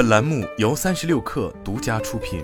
本栏目由三十六氪独家出品。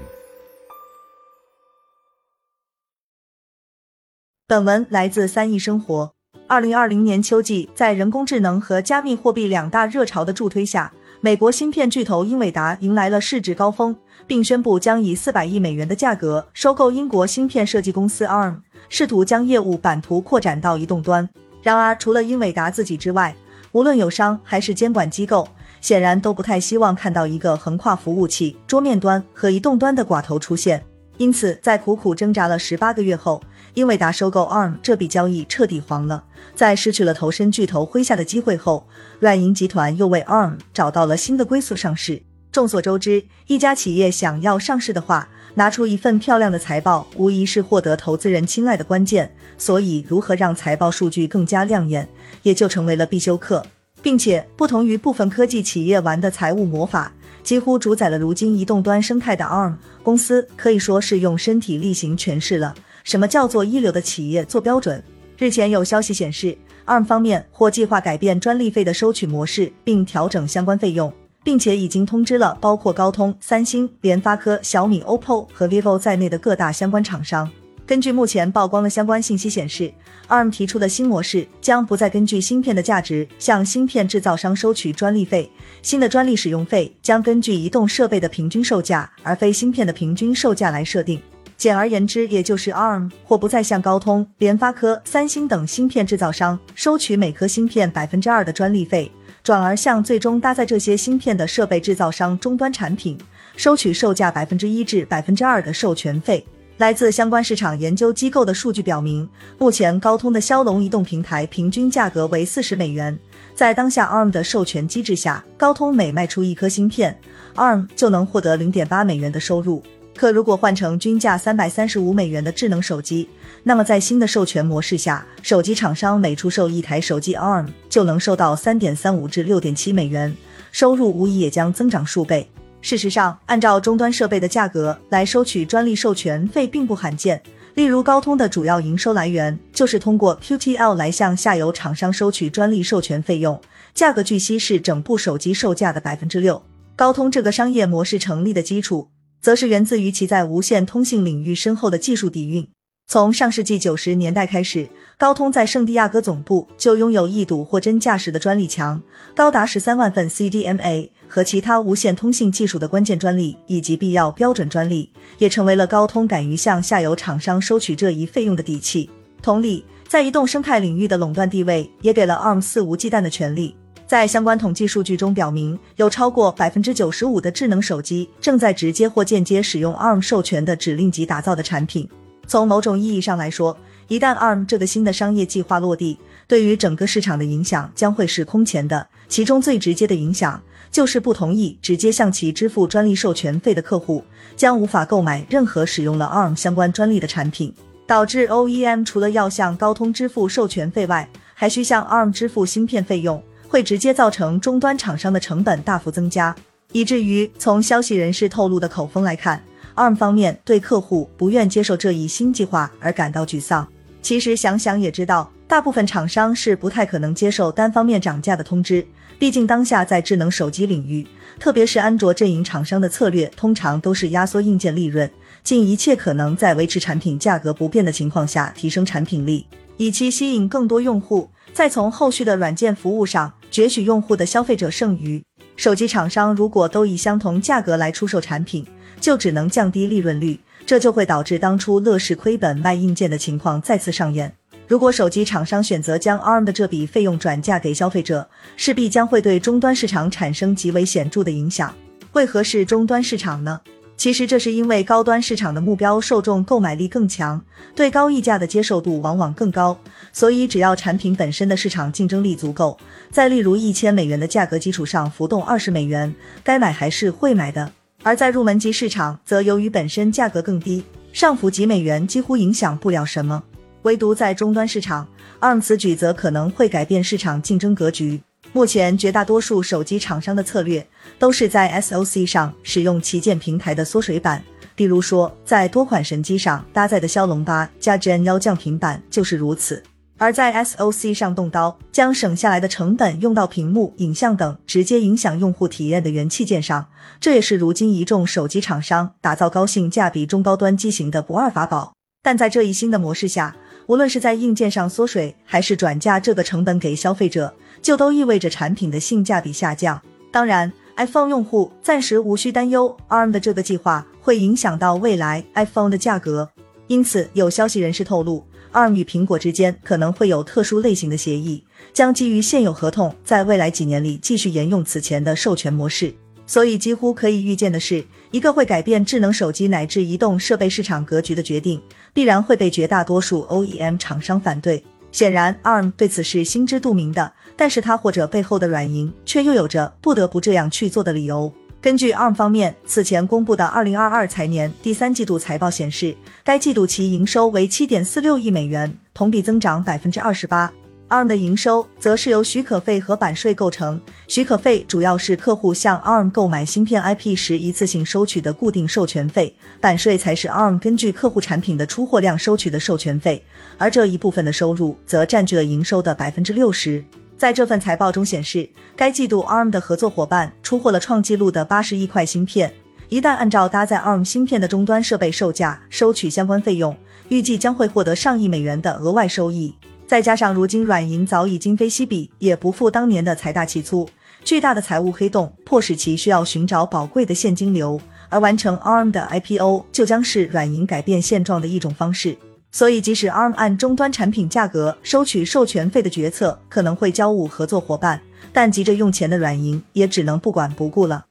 本文来自三亿生活。二零二零年秋季，在人工智能和加密货币两大热潮的助推下，美国芯片巨头英伟达迎来了市值高峰，并宣布将以四百亿美元的价格收购英国芯片设计公司 ARM，试图将业务版图扩展到移动端。然而，除了英伟达自己之外，无论友商还是监管机构，显然都不太希望看到一个横跨服务器、桌面端和移动端的寡头出现。因此，在苦苦挣扎了十八个月后，英伟达收购 ARM 这笔交易彻底黄了。在失去了投身巨头麾下的机会后，软银集团又为 ARM 找到了新的归宿上市。众所周知，一家企业想要上市的话，拿出一份漂亮的财报，无疑是获得投资人青睐的关键。所以，如何让财报数据更加亮眼，也就成为了必修课。并且，不同于部分科技企业玩的财务魔法。几乎主宰了如今移动端生态的 ARM 公司，可以说是用身体力行诠释了什么叫做一流的企业做标准。日前有消息显示，ARM 方面或计划改变专利费的收取模式，并调整相关费用，并且已经通知了包括高通、三星、联发科、小米、OPPO 和 vivo 在内的各大相关厂商。根据目前曝光的相关信息显示，ARM 提出的新模式将不再根据芯片的价值向芯片制造商收取专利费，新的专利使用费将根据移动设备的平均售价，而非芯片的平均售价来设定。简而言之，也就是 ARM 或不再向高通、联发科、三星等芯片制造商收取每颗芯片百分之二的专利费，转而向最终搭载这些芯片的设备制造商终端产品收取售价百分之一至百分之二的授权费。来自相关市场研究机构的数据表明，目前高通的骁龙移动平台平均价格为四十美元。在当下 ARM 的授权机制下，高通每卖出一颗芯片，ARM 就能获得零点八美元的收入。可如果换成均价三百三十五美元的智能手机，那么在新的授权模式下，手机厂商每出售一台手机，ARM 就能收到三点三五至六点七美元，收入无疑也将增长数倍。事实上，按照终端设备的价格来收取专利授权费并不罕见。例如，高通的主要营收来源就是通过 QTL 来向下游厂商收取专利授权费用，价格据悉是整部手机售价的百分之六。高通这个商业模式成立的基础，则是源自于其在无线通信领域深厚的技术底蕴。从上世纪九十年代开始，高通在圣地亚哥总部就拥有一堵货真价实的专利墙，高达十三万份 CDMA。和其他无线通信技术的关键专利以及必要标准专利，也成为了高通敢于向下游厂商收取这一费用的底气。同理，在移动生态领域的垄断地位，也给了 ARM 肆无忌惮的权利。在相关统计数据中表明，有超过百分之九十五的智能手机正在直接或间接使用 ARM 授权的指令集打造的产品。从某种意义上来说，一旦 ARM 这个新的商业计划落地，对于整个市场的影响将会是空前的。其中最直接的影响。就是不同意直接向其支付专利授权费的客户，将无法购买任何使用了 ARM 相关专利的产品，导致 OEM 除了要向高通支付授权费外，还需向 ARM 支付芯片费用，会直接造成终端厂商的成本大幅增加，以至于从消息人士透露的口风来看，ARM 方面对客户不愿接受这一新计划而感到沮丧。其实想想也知道，大部分厂商是不太可能接受单方面涨价的通知。毕竟，当下在智能手机领域，特别是安卓阵营厂商的策略，通常都是压缩硬件利润，尽一切可能在维持产品价格不变的情况下提升产品力，以期吸引更多用户，再从后续的软件服务上攫取用户的消费者剩余。手机厂商如果都以相同价格来出售产品，就只能降低利润率，这就会导致当初乐视亏本卖硬件的情况再次上演。如果手机厂商选择将 ARM 的这笔费用转嫁给消费者，势必将会对终端市场产生极为显著的影响。为何是终端市场呢？其实这是因为高端市场的目标受众购买力更强，对高溢价的接受度往往更高，所以只要产品本身的市场竞争力足够，在例如一千美元的价格基础上浮动二十美元，该买还是会买的。而在入门级市场，则由于本身价格更低，上浮几美元几乎影响不了什么。唯独在终端市场，ARM 此举则可能会改变市场竞争格局。目前绝大多数手机厂商的策略都是在 SOC 上使用旗舰平台的缩水版，例如说在多款神机上搭载的骁龙八加 Gen 幺降频版就是如此。而在 SOC 上动刀，将省下来的成本用到屏幕、影像等直接影响用户体验的元器件上，这也是如今一众手机厂商打造高性价比中高端机型的不二法宝。但在这一新的模式下，无论是在硬件上缩水，还是转嫁这个成本给消费者，就都意味着产品的性价比下降。当然，iPhone 用户暂时无需担忧 ARM 的这个计划会影响到未来 iPhone 的价格。因此，有消息人士透露。ARM 与苹果之间可能会有特殊类型的协议，将基于现有合同，在未来几年里继续沿用此前的授权模式。所以，几乎可以预见的是，一个会改变智能手机乃至移动设备市场格局的决定，必然会被绝大多数 OEM 厂商反对。显然，ARM 对此是心知肚明的，但是它或者背后的软银却又有着不得不这样去做的理由。根据 ARM 方面此前公布的2022财年第三季度财报显示，该季度其营收为7.46亿美元，同比增长百分之二十八。ARM 的营收则是由许可费和版税构成，许可费主要是客户向 ARM 购买芯片 IP 时一次性收取的固定授权费，版税才是 ARM 根据客户产品的出货量收取的授权费，而这一部分的收入则占据了营收的百分之六十。在这份财报中显示，该季度 ARM 的合作伙伴出货了创纪录的八十亿块芯片。一旦按照搭载 ARM 芯片的终端设备售价收取相关费用，预计将会获得上亿美元的额外收益。再加上如今软银早已今非昔比，也不复当年的财大气粗，巨大的财务黑洞迫使其需要寻找宝贵的现金流，而完成 ARM 的 IPO 就将是软银改变现状的一种方式。所以，即使 ARM 按终端产品价格收取授权费的决策可能会交误合作伙伴，但急着用钱的软银也只能不管不顾了。